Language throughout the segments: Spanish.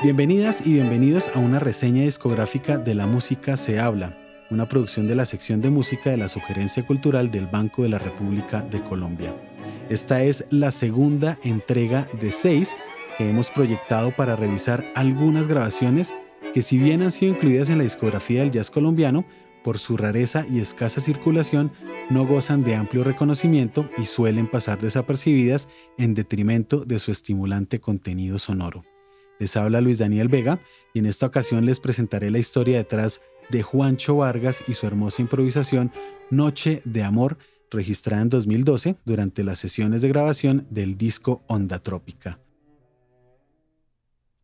Bienvenidas y bienvenidos a una reseña discográfica de La Música se habla, una producción de la sección de música de la Sugerencia Cultural del Banco de la República de Colombia. Esta es la segunda entrega de seis que hemos proyectado para revisar algunas grabaciones que si bien han sido incluidas en la discografía del jazz colombiano, por su rareza y escasa circulación, no gozan de amplio reconocimiento y suelen pasar desapercibidas en detrimento de su estimulante contenido sonoro. Les habla Luis Daniel Vega y en esta ocasión les presentaré la historia detrás de Juancho Vargas y su hermosa improvisación Noche de Amor, registrada en 2012 durante las sesiones de grabación del disco Onda Trópica.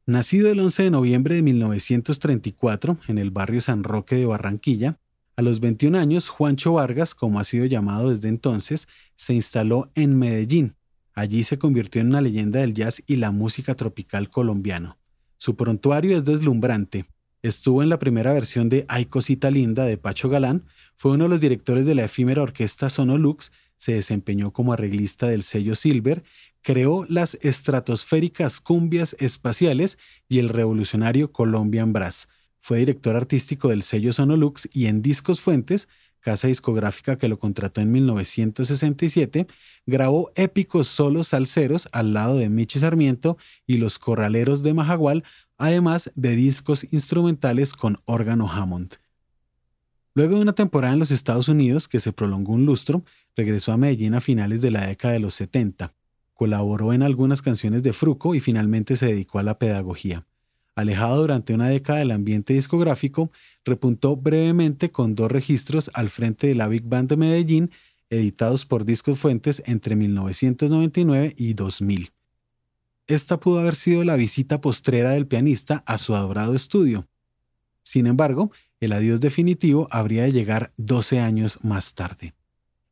Nacido el 11 de noviembre de 1934 en el barrio San Roque de Barranquilla, a los 21 años Juancho Vargas, como ha sido llamado desde entonces, se instaló en Medellín, Allí se convirtió en una leyenda del jazz y la música tropical colombiano. Su prontuario es deslumbrante. Estuvo en la primera versión de Ay Cosita Linda de Pacho Galán, fue uno de los directores de la efímera orquesta Sonolux, se desempeñó como arreglista del sello Silver, creó las estratosféricas cumbias espaciales y el revolucionario Colombian Brass. Fue director artístico del sello Sonolux y en Discos Fuentes casa discográfica que lo contrató en 1967, grabó épicos solos salseros al lado de Michi Sarmiento y los Corraleros de Majagual, además de discos instrumentales con órgano Hammond. Luego de una temporada en los Estados Unidos que se prolongó un lustro, regresó a Medellín a finales de la década de los 70. Colaboró en algunas canciones de Fruco y finalmente se dedicó a la pedagogía. Alejado durante una década del ambiente discográfico, repuntó brevemente con dos registros al frente de la Big Band de Medellín, editados por Discos Fuentes entre 1999 y 2000. Esta pudo haber sido la visita postrera del pianista a su adorado estudio. Sin embargo, el adiós definitivo habría de llegar 12 años más tarde.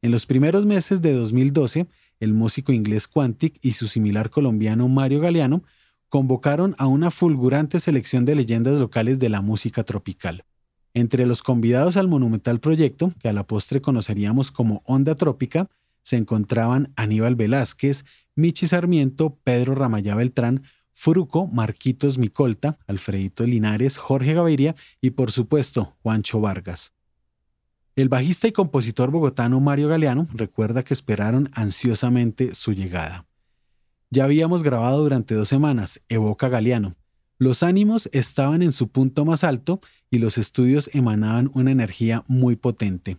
En los primeros meses de 2012, el músico inglés Quantic y su similar colombiano Mario Galeano convocaron a una fulgurante selección de leyendas locales de la música tropical. Entre los convidados al monumental proyecto, que a la postre conoceríamos como Onda Trópica, se encontraban Aníbal Velázquez, Michi Sarmiento, Pedro Ramayá Beltrán, Fruco, Marquitos Micolta, Alfredito Linares, Jorge Gaviria y por supuesto Juancho Vargas. El bajista y compositor bogotano Mario Galeano recuerda que esperaron ansiosamente su llegada. Ya habíamos grabado durante dos semanas, evoca Galeano. Los ánimos estaban en su punto más alto y los estudios emanaban una energía muy potente.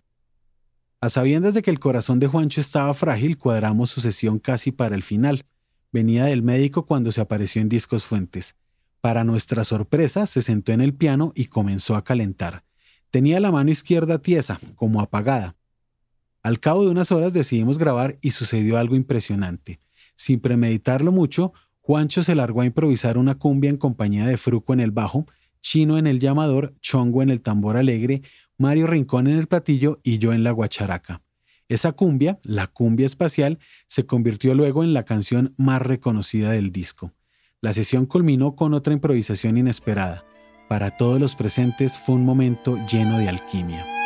A sabiendas de que el corazón de Juancho estaba frágil, cuadramos su sesión casi para el final. Venía del médico cuando se apareció en Discos Fuentes. Para nuestra sorpresa, se sentó en el piano y comenzó a calentar. Tenía la mano izquierda tiesa, como apagada. Al cabo de unas horas decidimos grabar y sucedió algo impresionante. Sin premeditarlo mucho, Juancho se largó a improvisar una cumbia en compañía de Fruco en el bajo, Chino en el llamador, Chongo en el tambor alegre, Mario Rincón en el platillo y yo en la guacharaca. Esa cumbia, la cumbia espacial, se convirtió luego en la canción más reconocida del disco. La sesión culminó con otra improvisación inesperada. Para todos los presentes fue un momento lleno de alquimia.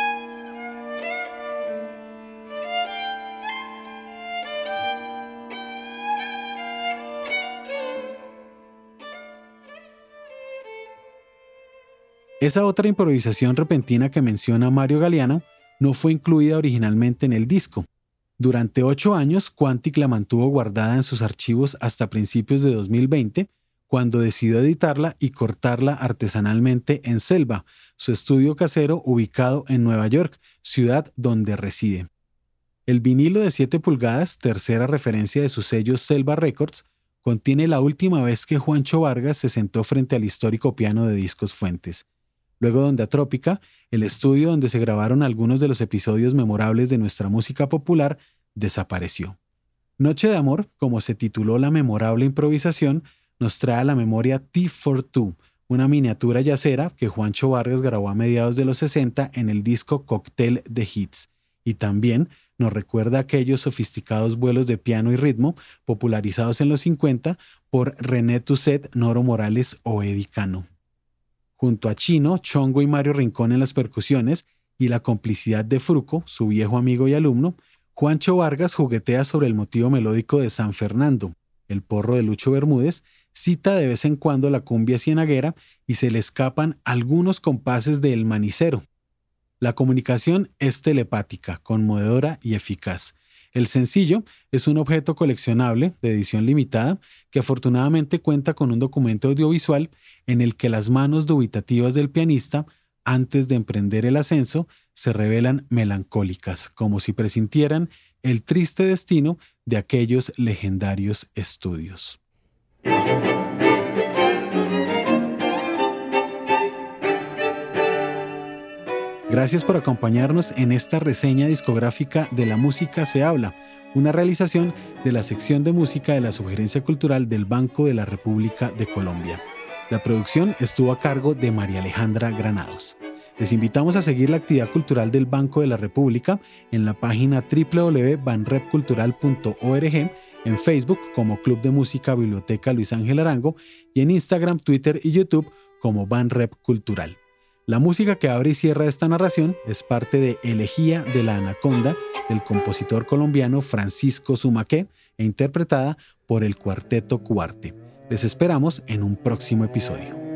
Esa otra improvisación repentina que menciona Mario Galeano no fue incluida originalmente en el disco. Durante ocho años, Quantic la mantuvo guardada en sus archivos hasta principios de 2020, cuando decidió editarla y cortarla artesanalmente en Selva, su estudio casero ubicado en Nueva York, ciudad donde reside. El vinilo de 7 pulgadas, tercera referencia de su sello Selva Records, contiene la última vez que Juancho Vargas se sentó frente al histórico piano de discos Fuentes. Luego de Onda Trópica, el estudio donde se grabaron algunos de los episodios memorables de nuestra música popular desapareció. Noche de Amor, como se tituló la memorable improvisación, nos trae a la memoria T for Two, una miniatura yacera que Juancho Vargas grabó a mediados de los 60 en el disco Cocktail de Hits, y también nos recuerda aquellos sofisticados vuelos de piano y ritmo popularizados en los 50 por René Tusset, Noro Morales o Eddie Cano junto a Chino, Chongo y Mario Rincón en las percusiones y la complicidad de Fruco, su viejo amigo y alumno, Juancho Vargas juguetea sobre el motivo melódico de San Fernando, el porro de Lucho Bermúdez, cita de vez en cuando la cumbia cienaguera y se le escapan algunos compases del manicero. La comunicación es telepática, conmovedora y eficaz. El sencillo es un objeto coleccionable de edición limitada que afortunadamente cuenta con un documento audiovisual en el que las manos dubitativas del pianista, antes de emprender el ascenso, se revelan melancólicas, como si presintieran el triste destino de aquellos legendarios estudios. Gracias por acompañarnos en esta reseña discográfica de La Música se habla, una realización de la sección de música de la Sugerencia Cultural del Banco de la República de Colombia. La producción estuvo a cargo de María Alejandra Granados. Les invitamos a seguir la actividad cultural del Banco de la República en la página www.banrepcultural.org, en Facebook como Club de Música Biblioteca Luis Ángel Arango y en Instagram, Twitter y YouTube como Banrep Cultural. La música que abre y cierra esta narración es parte de Elegía de la Anaconda del compositor colombiano Francisco Sumaqué e interpretada por el Cuarteto Cuarte. Les esperamos en un próximo episodio.